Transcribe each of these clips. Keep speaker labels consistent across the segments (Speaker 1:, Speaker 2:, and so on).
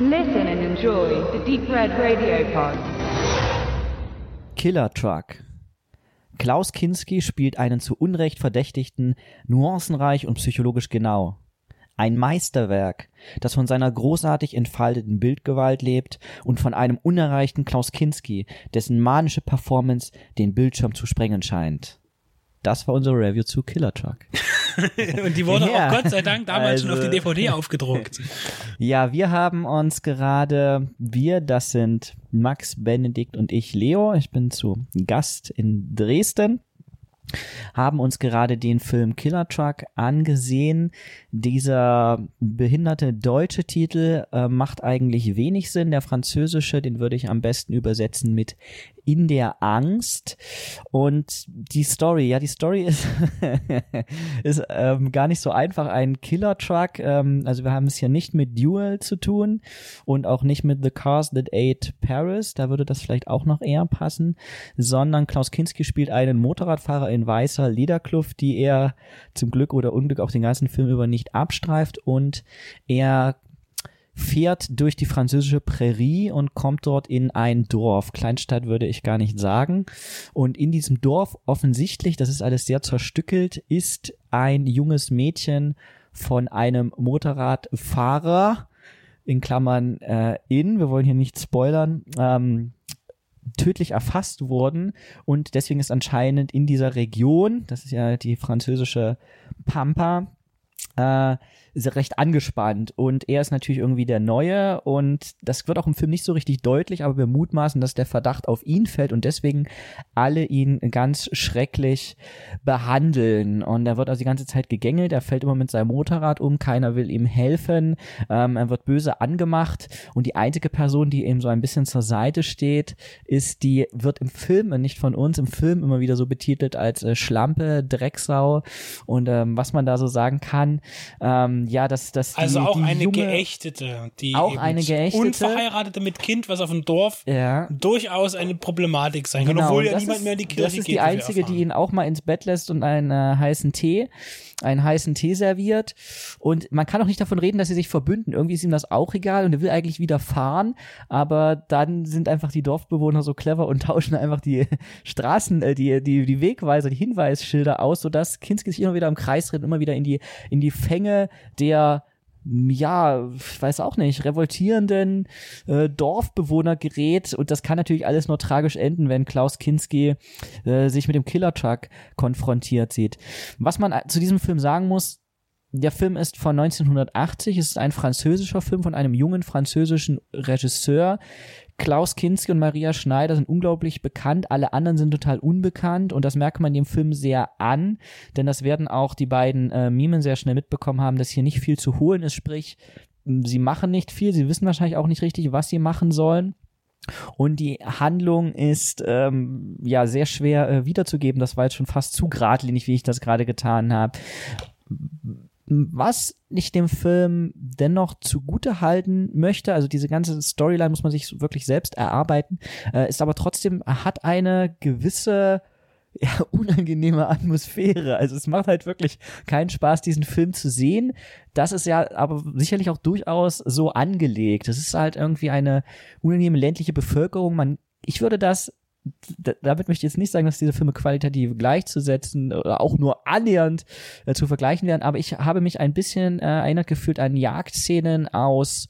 Speaker 1: Listen and enjoy the Deep Red Radio Pod.
Speaker 2: Killer Truck. Klaus Kinski spielt einen zu Unrecht Verdächtigten, nuancenreich und psychologisch genau. Ein Meisterwerk, das von seiner großartig entfalteten Bildgewalt lebt und von einem unerreichten Klaus Kinski, dessen manische Performance den Bildschirm zu sprengen scheint. Das war unsere Review zu Killer Truck.
Speaker 3: und die wurde
Speaker 2: Ja.
Speaker 3: auch Gott sei Dank damals schon auf die
Speaker 2: Also-
Speaker 3: DVD aufgedruckt.
Speaker 2: Ja, wir haben uns gerade, wir, das sind Max, Benedikt und ich, Leo. Ich bin zu Gast in Dresden. Haben uns gerade den Film Killer Truck angesehen. Dieser behinderte deutsche Titel äh, macht eigentlich wenig Sinn. Der französische, den würde ich am besten übersetzen mit In der Angst. Und die Story, ja, die Story ist, ist ähm, gar nicht so einfach. Ein Killer Truck, ähm, also wir haben es hier nicht mit Duel zu tun und auch nicht mit The Cars That Ate Paris, da würde das vielleicht auch noch eher passen, sondern Klaus Kinski spielt einen Motorradfahrer in weißer Lederkluft, die er zum Glück oder Unglück auch den ganzen Film über nicht abstreift und er fährt durch die französische Prärie und kommt dort in ein Dorf. Kleinstadt würde ich gar nicht sagen. Und in diesem Dorf offensichtlich, das ist alles sehr zerstückelt, ist ein junges Mädchen von einem Motorradfahrer, in Klammern äh, in, wir wollen hier nicht spoilern, ähm, tödlich erfasst worden und deswegen ist anscheinend in dieser Region, das ist ja die französische Pampa, äh, recht angespannt und er ist natürlich irgendwie der Neue und das wird auch im Film nicht so richtig deutlich, aber wir mutmaßen, dass der Verdacht auf ihn fällt und deswegen alle ihn ganz schrecklich behandeln. Und er wird also die ganze Zeit gegängelt, er fällt immer mit seinem Motorrad um, keiner will ihm helfen, ähm, er wird böse angemacht und die einzige Person, die ihm so ein bisschen zur Seite steht, ist die, wird im Film, äh, nicht von uns, im Film immer wieder so betitelt als äh, Schlampe, Drecksau. Und ähm, was man da so sagen kann, ähm, ja, dass, die,
Speaker 3: Also auch
Speaker 2: die
Speaker 3: eine
Speaker 2: junge,
Speaker 3: Geächtete, die
Speaker 2: Auch eine Geächtete.
Speaker 3: unverheiratete mit Kind, was auf dem Dorf
Speaker 2: Ja.
Speaker 3: durchaus eine Problematik sein kann,
Speaker 2: Genau,
Speaker 3: obwohl ja
Speaker 2: das
Speaker 3: niemand
Speaker 2: ist,
Speaker 3: mehr in die Kirche
Speaker 2: Das ist
Speaker 3: geht.
Speaker 2: die einzige, die ihn auch mal ins Bett lässt und einen äh, heißen Tee, einen heißen Tee serviert. Und man kann auch nicht davon reden, dass sie sich verbünden. Irgendwie ist ihm das auch egal und er will eigentlich wieder fahren, aber dann sind einfach die Dorfbewohner so clever und tauschen einfach die Straßen, äh, die, die, die Wegweiser, die Hinweisschilder aus, sodass Kinski sich immer wieder im Kreis dreht, immer wieder in die, in die Fänge der ja, ich weiß auch nicht, revoltierenden äh, Dorfbewohner gerät und das kann natürlich alles nur tragisch enden, wenn Klaus Kinski äh, sich mit dem Killer Truck konfrontiert sieht. Was man zu diesem Film sagen muss, der Film ist von 1980, es ist ein französischer Film von einem jungen französischen Regisseur. Klaus Kinski und Maria Schneider sind unglaublich bekannt, alle anderen sind total unbekannt und das merkt man dem Film sehr an, denn das werden auch die beiden äh, Mimen sehr schnell mitbekommen haben, dass hier nicht viel zu holen ist, sprich, sie machen nicht viel, sie wissen wahrscheinlich auch nicht richtig, was sie machen sollen. Und die Handlung ist ähm, ja sehr schwer äh, wiederzugeben. Das war jetzt schon fast zu geradlinig, wie ich das gerade getan habe. Was ich dem Film dennoch zugute halten möchte, also diese ganze Storyline muss man sich wirklich selbst erarbeiten, äh, ist aber trotzdem, hat eine gewisse ja, unangenehme Atmosphäre. Also es macht halt wirklich keinen Spaß, diesen Film zu sehen. Das ist ja aber sicherlich auch durchaus so angelegt. Es ist halt irgendwie eine unangenehme ländliche Bevölkerung. Man, ich würde das damit möchte ich jetzt nicht sagen, dass diese Filme qualitativ gleichzusetzen oder auch nur annähernd äh, zu vergleichen wären, aber ich habe mich ein bisschen äh, erinnert gefühlt an Jagdszenen aus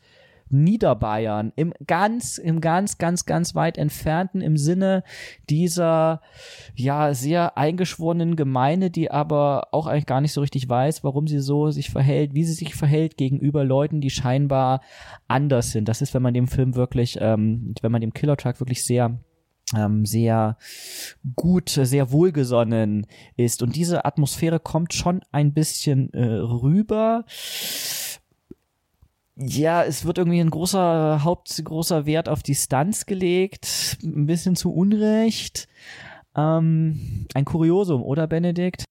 Speaker 2: Niederbayern, im ganz, im ganz, ganz, ganz weit entfernten, im Sinne dieser, ja, sehr eingeschworenen Gemeinde, die aber auch eigentlich gar nicht so richtig weiß, warum sie so sich verhält, wie sie sich verhält gegenüber Leuten, die scheinbar anders sind. Das ist, wenn man dem Film wirklich, ähm, wenn man dem Killer Truck wirklich sehr ähm, sehr gut, sehr wohlgesonnen ist. Und diese Atmosphäre kommt schon ein bisschen äh, rüber. Ja, es wird irgendwie ein großer, Haupt, großer Wert auf die Stunts gelegt. Ein bisschen zu Unrecht. Ähm, ein Kuriosum, oder Benedikt?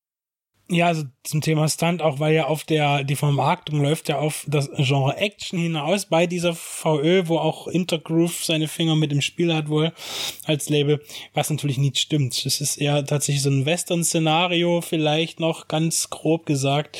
Speaker 3: Ja, also zum Thema Stunt auch, weil ja auf der, die Vermarktung läuft ja auf das Genre Action hinaus bei dieser VÖ, wo auch Intergroove seine Finger mit im Spiel hat wohl als Label, was natürlich nicht stimmt. Es ist eher tatsächlich so ein Western-Szenario, vielleicht noch ganz grob gesagt.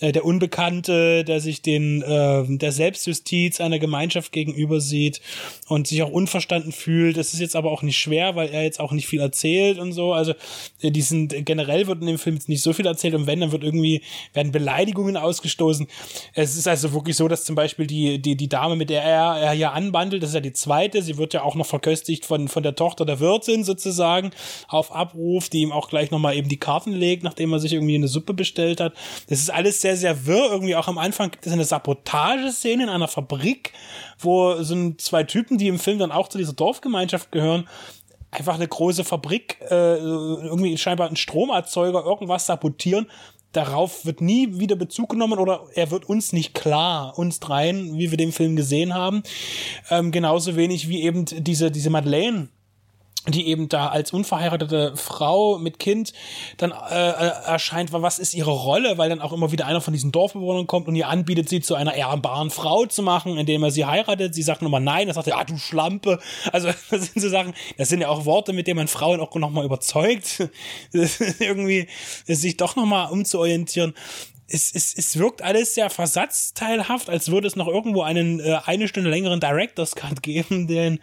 Speaker 3: Äh, der Unbekannte, der sich den, äh, der Selbstjustiz einer Gemeinschaft gegenüber sieht und sich auch unverstanden fühlt. Das ist jetzt aber auch nicht schwer, weil er jetzt auch nicht viel erzählt und so. Also, äh, die sind, generell wird in dem Film jetzt nicht so viel erzählt und wenn, dann wird irgendwie, werden Beleidigungen ausgestoßen. Es ist also wirklich so, dass zum Beispiel die, die, die Dame, mit der er, er hier anbandelt, das ist ja die zweite, sie wird ja auch noch verköstigt von, von der Tochter der Wirtin sozusagen auf Abruf, die ihm auch gleich nochmal eben die Karten legt, nachdem er sich irgendwie eine Suppe bestellt hat. Das ist alles sehr, sehr wirr. Irgendwie auch am Anfang gibt es eine Sabotageszene in einer Fabrik, wo so zwei Typen, die im Film dann auch zu dieser Dorfgemeinschaft gehören, einfach eine große Fabrik, äh, irgendwie scheinbar ein Stromerzeuger, irgendwas sabotieren. Darauf wird nie wieder Bezug genommen oder er wird uns nicht klar, uns dreien, wie wir den Film gesehen haben. Ähm, genauso wenig wie eben diese, diese Madeleine, die eben da als unverheiratete Frau mit Kind dann äh, erscheint, was ist ihre Rolle, weil dann auch immer wieder einer von diesen Dorfbewohnern kommt und ihr anbietet, sie zu einer ehrbaren Frau zu machen, indem er sie heiratet. Sie sagt nochmal nein, er sagt ja, ah, du Schlampe. Also das sind so Sachen, das sind ja auch Worte, mit denen man Frauen auch nochmal überzeugt, irgendwie sich doch nochmal umzuorientieren es, es, es wirkt alles sehr versatzteilhaft, als würde es noch irgendwo einen äh, eine Stunde längeren Director's Cut geben, den,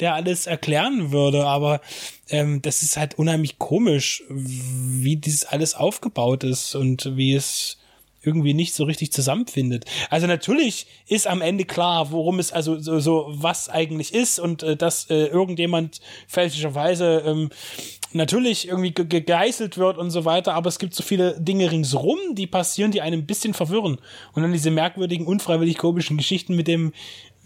Speaker 3: der alles erklären würde. Aber ähm, das ist halt unheimlich komisch, wie dieses alles aufgebaut ist und wie es irgendwie nicht so richtig zusammenfindet. Also natürlich ist am Ende klar, worum es also so, so was eigentlich ist und äh, dass äh, irgendjemand fälschlicherweise ähm, natürlich irgendwie ge gegeißelt wird und so weiter, aber es gibt so viele Dinge ringsrum, die passieren, die einen ein bisschen verwirren. Und dann diese merkwürdigen, unfreiwillig komischen Geschichten mit dem,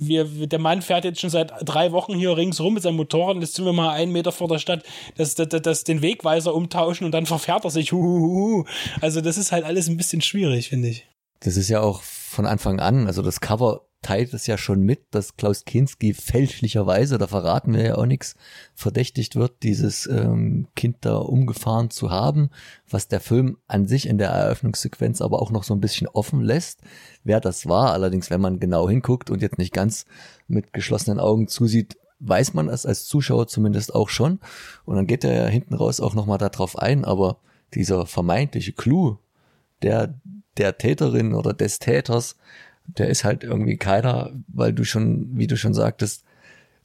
Speaker 3: wir, der Mann fährt jetzt schon seit drei Wochen hier ringsrum mit seinem Motorrad und jetzt sind wir mal einen Meter vor der Stadt, dass das, das, den Wegweiser umtauschen und dann verfährt er sich. Huhuhu. Also das ist halt alles ein bisschen schwierig, finde ich.
Speaker 4: Das ist ja auch von Anfang an, also das Cover teilt es ja schon mit, dass Klaus Kinski fälschlicherweise, da verraten wir ja auch nichts, verdächtigt wird, dieses ähm, Kind da umgefahren zu haben, was der Film an sich in der Eröffnungssequenz aber auch noch so ein bisschen offen lässt, wer das war. Allerdings, wenn man genau hinguckt und jetzt nicht ganz mit geschlossenen Augen zusieht, weiß man es als Zuschauer zumindest auch schon. Und dann geht er ja hinten raus auch nochmal darauf ein, aber dieser vermeintliche Clou der, der Täterin oder des Täters, der ist halt irgendwie keiner, weil du schon, wie du schon sagtest,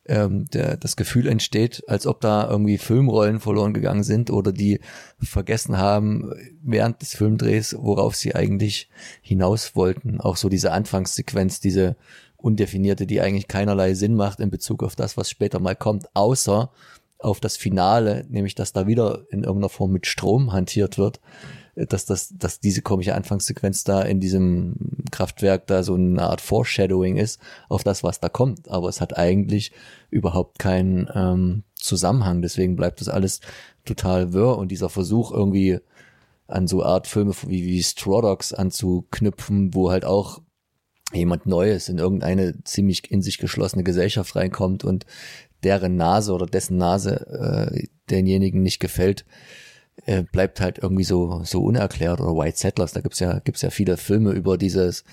Speaker 4: ähm, der, das Gefühl entsteht, als ob da irgendwie Filmrollen verloren gegangen sind oder die vergessen haben während des Filmdrehs, worauf sie eigentlich hinaus wollten. Auch so diese Anfangssequenz, diese undefinierte, die eigentlich keinerlei Sinn macht in Bezug auf das, was später mal kommt, außer auf das Finale, nämlich dass da wieder in irgendeiner Form mit Strom hantiert wird dass das, dass diese komische Anfangssequenz da in diesem Kraftwerk da so eine Art Foreshadowing ist auf das, was da kommt. Aber es hat eigentlich überhaupt keinen ähm, Zusammenhang. Deswegen bleibt das alles total wirr und dieser Versuch irgendwie an so Art Filme wie, wie Straw Dogs anzuknüpfen, wo halt auch jemand Neues in irgendeine ziemlich in sich geschlossene Gesellschaft reinkommt und deren Nase oder dessen Nase äh, denjenigen nicht gefällt, äh, bleibt halt irgendwie so, so unerklärt. Oder White Settlers, da gibt's ja, gibt's ja viele Filme über dieses,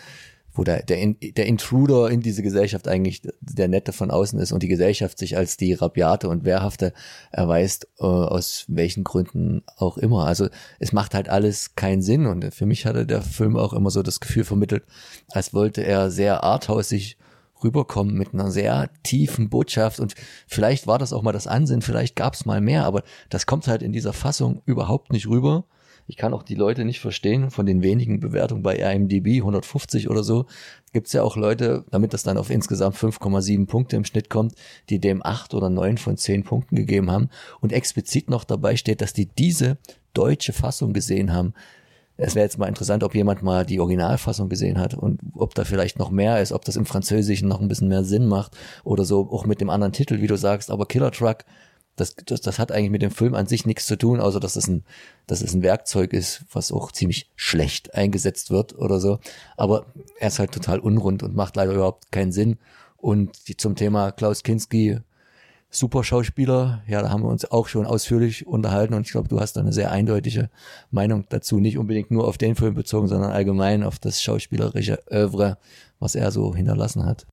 Speaker 4: wo der, der, der Intruder in diese Gesellschaft eigentlich der Nette von außen ist und die Gesellschaft sich als die Rabiate und Wehrhafte erweist, äh, aus welchen Gründen auch immer. Also es macht halt alles keinen Sinn und für mich hatte der Film auch immer so das Gefühl vermittelt, als wollte er sehr arthausig rüberkommen mit einer sehr tiefen Botschaft und vielleicht war das auch mal das Ansinn, vielleicht gab es mal mehr, aber das kommt halt in dieser Fassung überhaupt nicht rüber. Ich kann auch die Leute nicht verstehen von den wenigen Bewertungen bei IMDb, 150 oder so. Gibt es ja auch Leute, damit das dann auf insgesamt 5,7 Punkte im Schnitt kommt, die dem 8 oder 9 von 10 Punkten gegeben haben und explizit noch dabei steht, dass die diese deutsche Fassung gesehen haben. Es wäre jetzt mal interessant, ob jemand mal die Originalfassung gesehen hat und ob da vielleicht noch mehr ist, ob das im Französischen noch ein bisschen mehr Sinn macht oder so, auch mit dem anderen Titel, wie du sagst. Aber Killer Truck, das, das, das hat eigentlich mit dem Film an sich nichts zu tun, außer dass es ein, dass es ein Werkzeug ist, was auch ziemlich schlecht eingesetzt wird oder so. Aber er ist halt total unrund und macht leider überhaupt keinen Sinn. Und die, zum Thema Klaus Kinski, super Schauspieler. Ja, da haben wir uns auch schon ausführlich unterhalten und ich glaube, du hast da eine sehr eindeutige Meinung dazu. Nicht unbedingt nur auf den Film bezogen, sondern allgemein auf das schauspielerische Oeuvre, was er so hinterlassen hat.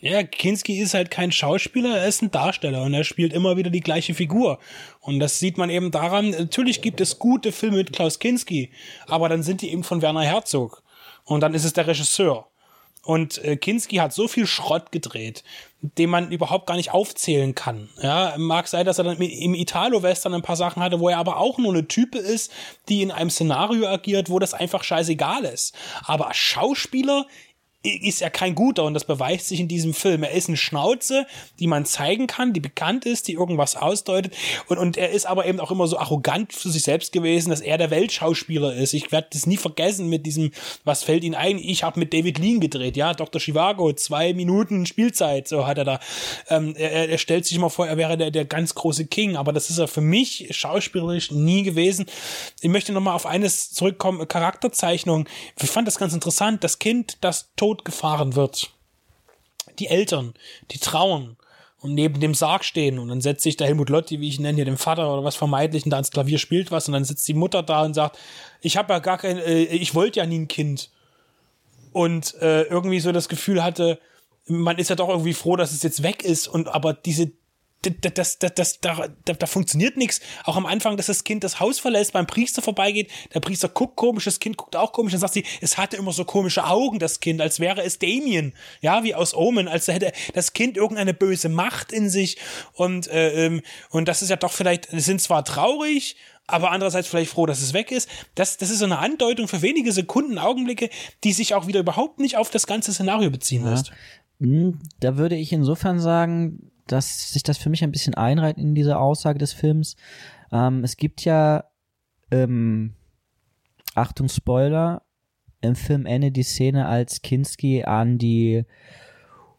Speaker 3: Ja, Kinski ist halt kein Schauspieler, er ist ein Darsteller und er spielt immer wieder die gleiche Figur. Und das sieht man eben daran, natürlich gibt es gute Filme mit Klaus Kinski, aber dann sind die eben von Werner Herzog. Und dann ist es der Regisseur. Und äh, Kinski hat so viel Schrott gedreht, den man überhaupt gar nicht aufzählen kann. Ja, mag sein, dass er dann im Italo-Western ein paar Sachen hatte, wo er aber auch nur eine Type ist, die in einem Szenario agiert, wo das einfach scheißegal ist. Aber Schauspieler ist er kein guter und das beweist sich in diesem Film. Er ist eine Schnauze, die man zeigen kann, die bekannt ist, die irgendwas ausdeutet und, und er ist aber eben auch immer so arrogant für sich selbst gewesen, dass er der Weltschauspieler ist. Ich werde das nie vergessen mit diesem, was fällt Ihnen ein? Ich habe mit David Lean gedreht, ja, Dr. Chivago, zwei Minuten Spielzeit, so hat er da. Ähm, er, er stellt sich immer vor, er wäre der, der ganz große King, aber das ist er für mich schauspielerisch nie gewesen. Ich möchte nochmal auf eines zurückkommen, Charakterzeichnung. Ich fand das ganz interessant, das Kind, das tot Tod gefahren wird. Die Eltern, die trauen und neben dem Sarg stehen und dann setzt sich der Helmut Lotti, wie ich ihn nenne, hier den Vater oder was vermeintlichen, da ans Klavier spielt was und dann sitzt die Mutter da und sagt, ich habe ja gar kein, äh, ich wollte ja nie ein Kind und äh, irgendwie so das Gefühl hatte, man ist ja doch irgendwie froh, dass es jetzt weg ist und aber diese das, das, das, da, da, da funktioniert nichts. Auch am Anfang, dass das Kind das Haus verlässt, beim Priester vorbeigeht, der Priester guckt komisch, das Kind guckt auch komisch, dann sagt sie, es hatte immer so komische Augen, das Kind, als wäre es Damien, ja, wie aus Omen, als hätte das Kind irgendeine böse Macht in sich und, äh, ähm, und das ist ja doch vielleicht, sind zwar traurig, aber andererseits vielleicht froh, dass es weg ist. Das, das ist so eine Andeutung für wenige Sekunden, Augenblicke, die sich auch wieder überhaupt nicht auf das ganze Szenario beziehen lässt. Ja.
Speaker 2: Hm, da würde ich insofern sagen, dass sich das für mich ein bisschen einreiht in diese Aussage des Films. Ähm, es gibt ja, ähm, Achtung Spoiler, im Film endet die Szene, als Kinski an die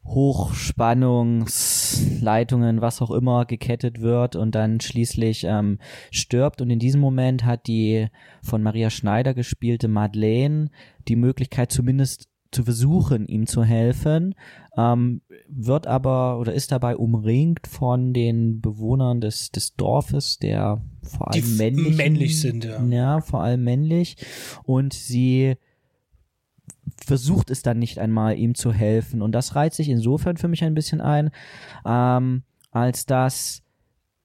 Speaker 2: Hochspannungsleitungen, was auch immer, gekettet wird und dann schließlich ähm, stirbt. Und in diesem Moment hat die von Maria Schneider gespielte Madeleine die Möglichkeit, zumindest zu versuchen, ihm zu helfen, ähm, wird aber oder ist dabei umringt von den Bewohnern des, des Dorfes, der vor allem Die männlich,
Speaker 3: männlich sind, ja.
Speaker 2: Ja, vor allem männlich. Und sie versucht es dann nicht einmal, ihm zu helfen. Und das reizt sich insofern für mich ein bisschen ein, ähm, als dass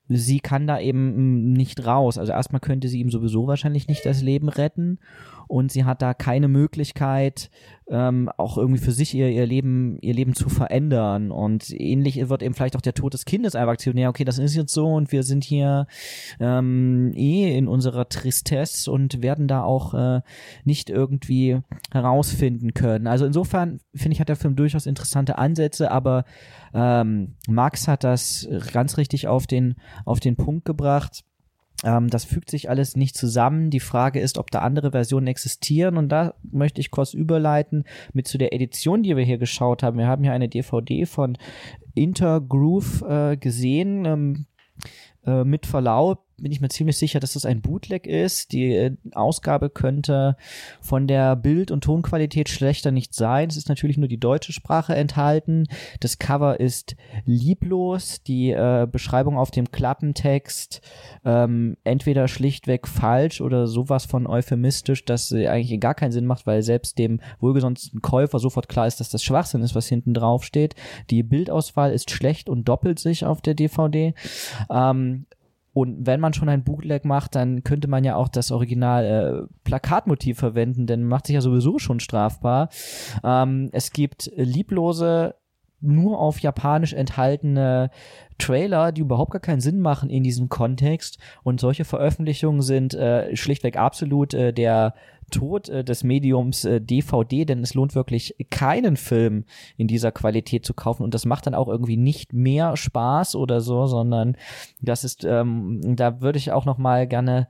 Speaker 2: sie kann da eben nicht raus. Also erstmal könnte sie ihm sowieso wahrscheinlich nicht das Leben retten und sie hat da keine Möglichkeit, ähm, auch irgendwie für sich ihr, ihr Leben, ihr Leben zu verändern. Und ähnlich wird eben vielleicht auch der Tod des Kindes einfach akzeptiert. Ja, okay, das ist jetzt so und wir sind hier ähm, eh in unserer Tristesse und werden da auch äh, nicht irgendwie herausfinden können. Also insofern finde ich, hat der Film durchaus interessante Ansätze, aber ähm, Max hat das ganz richtig auf den, auf den Punkt gebracht ähm, das fügt sich alles nicht zusammen. Die Frage ist, ob da andere Versionen existieren. Und da möchte ich kurz überleiten mit zu der Edition, die wir hier geschaut haben. Wir haben hier eine DVD von Intergroove äh, gesehen. Ähm, äh, mit Verlaub bin ich mir ziemlich sicher, dass das ein Bootleg ist. Die äh, Ausgabe könnte von der Bild- und Tonqualität schlechter nicht sein. Es ist natürlich nur die deutsche Sprache enthalten. Das Cover ist lieblos. Die äh, Beschreibung auf dem Klappentext ähm, entweder schlichtweg falsch oder sowas von euphemistisch, dass sie eigentlich gar keinen Sinn macht, weil selbst dem wohlgesonnten Käufer sofort klar ist, dass das Schwachsinn ist, was hinten drauf steht. Die Bildauswahl ist schlecht und doppelt sich auf der DVD. Ähm, und wenn man schon ein Bootleg macht, dann könnte man ja auch das Original äh, Plakatmotiv verwenden, denn macht sich ja sowieso schon strafbar. Ähm, es gibt lieblose nur auf Japanisch enthaltene Trailer, die überhaupt gar keinen Sinn machen in diesem Kontext. Und solche Veröffentlichungen sind äh, schlichtweg absolut äh, der Tod äh, des Mediums äh, DVD, denn es lohnt wirklich keinen Film in dieser Qualität zu kaufen und das macht dann auch irgendwie nicht mehr Spaß oder so, sondern das ist, ähm, da würde ich auch noch mal gerne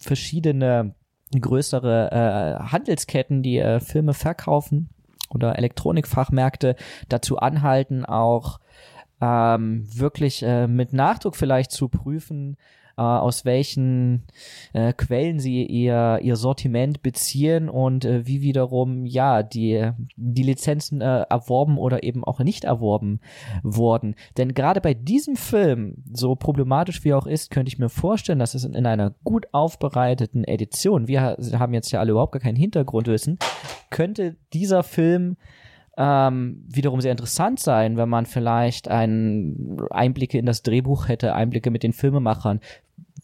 Speaker 2: verschiedene größere äh, Handelsketten, die äh, Filme verkaufen oder Elektronikfachmärkte dazu anhalten, auch ähm, wirklich äh, mit Nachdruck vielleicht zu prüfen, äh, aus welchen äh, Quellen sie ihr, ihr Sortiment beziehen und äh, wie wiederum, ja, die, die Lizenzen äh, erworben oder eben auch nicht erworben wurden. Denn gerade bei diesem Film, so problematisch wie er auch ist, könnte ich mir vorstellen, dass es in, in einer gut aufbereiteten Edition, wir haben jetzt ja alle überhaupt gar kein Hintergrundwissen, könnte dieser Film ähm, wiederum sehr interessant sein, wenn man vielleicht einen Einblicke in das Drehbuch hätte, Einblicke mit den Filmemachern.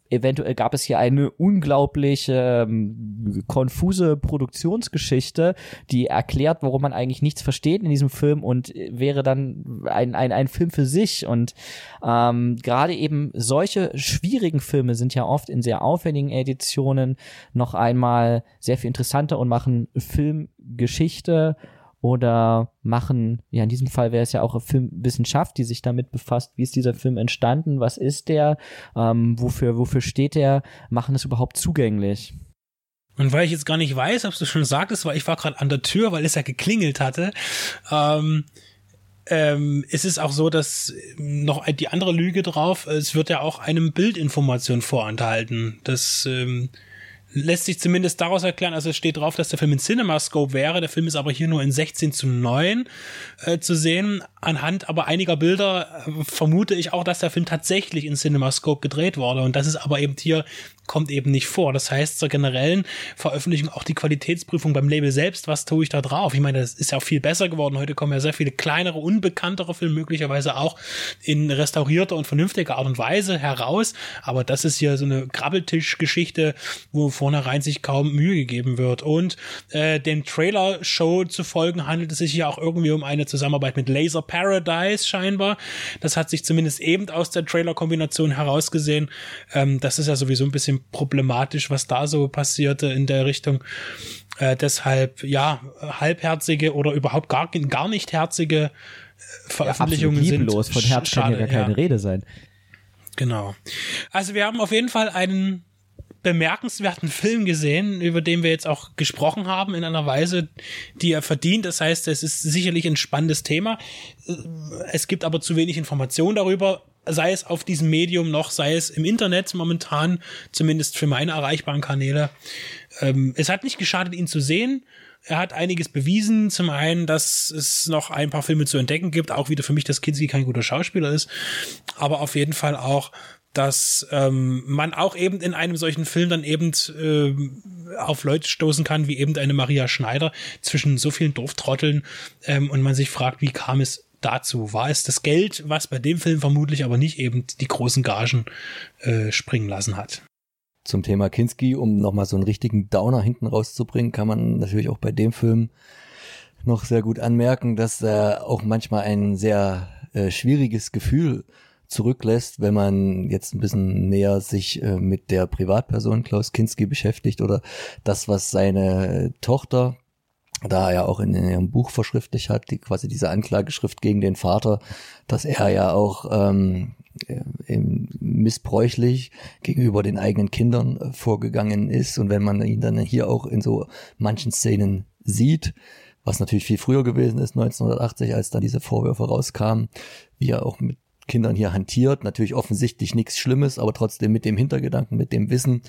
Speaker 2: Eventuell gab es hier eine unglaubliche ähm, konfuse Produktionsgeschichte, die erklärt, warum man eigentlich nichts versteht in diesem Film und wäre dann ein, ein, ein Film für sich. Und ähm, gerade eben solche schwierigen Filme sind ja oft in sehr aufwendigen Editionen noch einmal sehr viel interessanter und machen Filmgeschichte oder machen, ja in diesem Fall wäre es ja auch Filmwissenschaft, die sich damit befasst, wie ist dieser Film entstanden, was ist der, ähm, wofür, wofür steht der, machen es überhaupt zugänglich.
Speaker 3: Und weil ich jetzt gar nicht weiß, ob du schon sagtest, weil ich war gerade an der Tür, weil es ja geklingelt hatte, ähm, ähm, es ist auch so, dass noch die andere Lüge drauf, es wird ja auch einem Bildinformation vorenthalten. Das ähm, lässt sich zumindest daraus erklären, also es steht drauf, dass der Film in CinemaScope wäre, der Film ist aber hier nur in 16 zu 9 äh, zu sehen. Anhand aber einiger Bilder äh, vermute ich auch, dass der Film tatsächlich in CinemaScope gedreht wurde und das ist aber eben hier kommt eben nicht vor. Das heißt, zur generellen Veröffentlichung auch die Qualitätsprüfung beim Label selbst, was tue ich da drauf? Ich meine, das ist ja auch viel besser geworden. Heute kommen ja sehr viele kleinere, unbekanntere Filme möglicherweise auch in restaurierter und vernünftiger Art und Weise heraus. Aber das ist hier so eine Grabbeltisch-Geschichte, wo vornherein sich kaum Mühe gegeben wird. Und äh, dem Trailer-Show zu folgen handelt es sich hier auch irgendwie um eine Zusammenarbeit mit Laser Paradise scheinbar. Das hat sich zumindest eben aus der Trailer-Kombination herausgesehen. Ähm, das ist ja sowieso ein bisschen problematisch, was da so passierte in der Richtung. Äh, deshalb, ja, halbherzige oder überhaupt gar, gar nicht herzige äh, Veröffentlichungen ja, sind.
Speaker 2: Von Herz kann hier gar keine ja. Rede sein.
Speaker 3: Genau. Also wir haben auf jeden Fall einen bemerkenswerten Film gesehen, über den wir jetzt auch gesprochen haben in einer Weise, die er verdient. Das heißt, es ist sicherlich ein spannendes Thema. Es gibt aber zu wenig Informationen darüber sei es auf diesem Medium noch, sei es im Internet momentan, zumindest für meine erreichbaren Kanäle. Ähm, es hat nicht geschadet, ihn zu sehen. Er hat einiges bewiesen. Zum einen, dass es noch ein paar Filme zu entdecken gibt, auch wieder für mich, dass Kinski kein guter Schauspieler ist, aber auf jeden Fall auch, dass ähm, man auch eben in einem solchen Film dann eben äh, auf Leute stoßen kann, wie eben eine Maria Schneider zwischen so vielen Dorftrotteln ähm, und man sich fragt, wie kam es dazu? War es das Geld, was bei dem Film vermutlich aber nicht eben die großen Gagen äh, springen lassen hat?
Speaker 4: Zum Thema Kinski, um nochmal so einen richtigen Downer hinten rauszubringen, kann man natürlich auch bei dem Film noch sehr gut anmerken, dass er auch manchmal ein sehr äh, schwieriges Gefühl zurücklässt, wenn man jetzt ein bisschen näher sich äh, mit der Privatperson Klaus Kinski beschäftigt oder das, was seine Tochter da er ja auch in, ihrem Buch verschriftlich hat, die quasi diese Anklageschrift gegen den Vater, dass er ja auch ähm, missbräuchlich gegenüber den eigenen Kindern äh, vorgegangen ist. Und wenn man ihn dann hier auch in so manchen Szenen sieht, was natürlich viel früher gewesen ist, 1980, als da diese Vorwürfe rauskamen, wie er auch mit Kindern hier hantiert, natürlich offensichtlich nichts Schlimmes, aber trotzdem mit dem Hintergedanken, mit dem Wissen,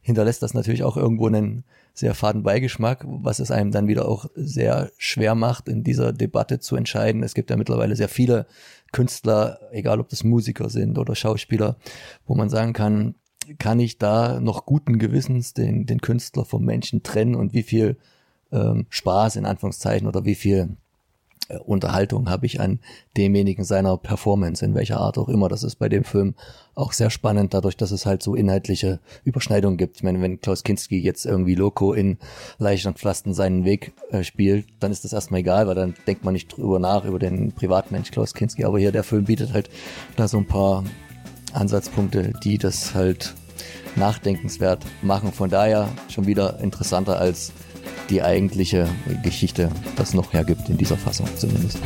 Speaker 4: hinterlässt das natürlich auch irgendwo einen sehr faden Beigeschmack, was es einem dann wieder auch sehr schwer macht, in dieser Debatte zu entscheiden. Es gibt ja mittlerweile sehr viele Künstler, egal ob das Musiker sind oder Schauspieler, wo man sagen kann, kann ich da noch guten Gewissens den, den Künstler vom Menschen trennen und wie viel ähm, Spaß in Anführungszeichen oder wie viel Unterhaltung habe ich an demjenigen seiner Performance, in welcher Art auch immer. Das ist bei dem Film auch sehr spannend, dadurch, dass es halt so inhaltliche Überschneidungen gibt. Ich meine, wenn Klaus Kinski jetzt irgendwie Loco in Leichen und Pflasten seinen Weg äh, spielt, dann ist das erstmal egal, weil dann denkt man nicht drüber nach, über den Privatmensch Klaus Kinski. Aber hier der Film bietet halt da so ein paar Ansatzpunkte, die das halt nachdenkenswert machen. Von daher schon wieder interessanter als die eigentliche Geschichte das noch hergibt, in dieser Fassung zumindest.